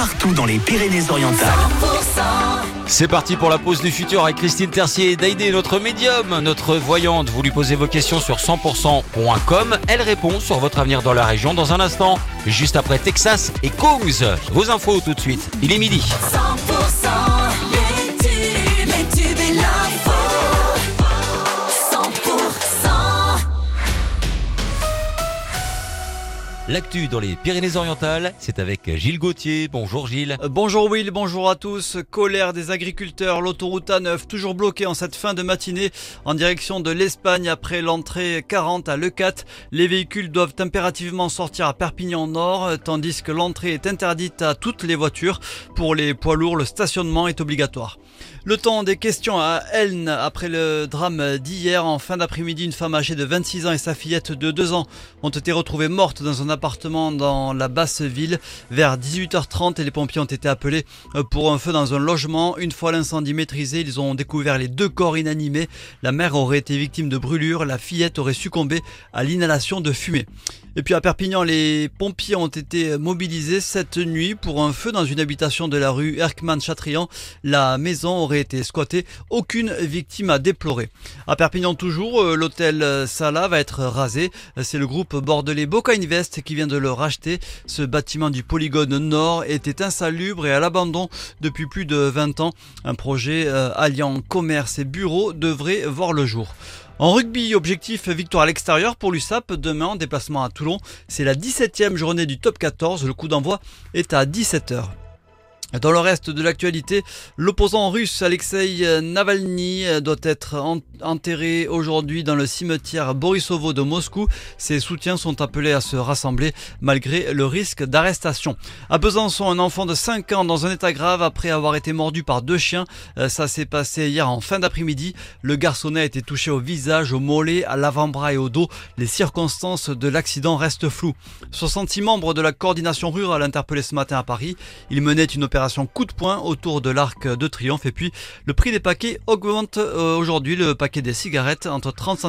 partout dans les Pyrénées-Orientales. C'est parti pour la pause du futur avec Christine Tercier et Daïdé, notre médium, notre voyante. Vous lui posez vos questions sur 100%.com. Elle répond sur votre avenir dans la région dans un instant. Juste après Texas et Kongs. Vos infos tout de suite. Il est midi. 100% L'actu dans les Pyrénées-Orientales, c'est avec Gilles Gauthier. Bonjour Gilles. Euh, Bonjour Will, bonjour à tous. Colère des agriculteurs, l'autoroute A9 toujours bloquée en cette fin de matinée en direction de l'Espagne après l'entrée 40 à Leucat. Les véhicules doivent impérativement sortir à Perpignan Nord euh, tandis que l'entrée est interdite à toutes les voitures. Pour les poids lourds, le stationnement est obligatoire. Le temps des questions à Elne après le drame d'hier. En fin d'après-midi, une femme âgée de 26 ans et sa fillette de 2 ans ont été retrouvées mortes dans un appartement dans la basse ville. Vers 18h30, et les pompiers ont été appelés euh, pour un feu dans un logement. Une fois l'incendie maîtrisé, ils ont découvert les deux corps inanimés. La mère aurait été victime de brûlures, la fillette aurait succombé à l'inhalation de fumée. Et puis à Perpignan, les pompiers ont été mobilisés cette nuit pour un feu dans une habitation de la rue Erkman-Chatrian. La maison aurait été squattée, aucune victime à déplorer. À Perpignan toujours, euh, l'hôtel euh, Sala va être rasé. C'est le groupe bordelais Boca Invest qui vient de le racheter. Ce bâtiment du polygone nord était insalubre et à l'abandon depuis plus de 20 ans. Un projet euh, alliant commerce et bureau devrait voir le jour. En rugby, objectif victoire à l'extérieur pour l'USAP demain en déplacement à Toulon. C'est la 17e journée du top 14. Le coup d'envoi est à 17h. Dans le reste de l'actualité, l'opposant russe Alexei Navalny doit être en- enterré aujourd'hui dans le cimetière Borisovo de Moscou. Ses soutiens sont appelés à se rassembler malgré le risque d'arrestation. À Besançon, un enfant de 5 ans dans un état grave après avoir été mordu par deux chiens. Euh, Ça s'est passé hier en fin d'après-midi. Le garçonnet a été touché au visage, au mollet, à l'avant-bras et au dos. Les circonstances de l'accident restent floues. 66 membres de la coordination rurale interpellés ce matin à Paris. Ils menaient une opération coup de poing autour de l'Arc de Triomphe. Et puis, le prix des paquets augmente euh, aujourd'hui. Le paquet des cigarettes entre 30 centimes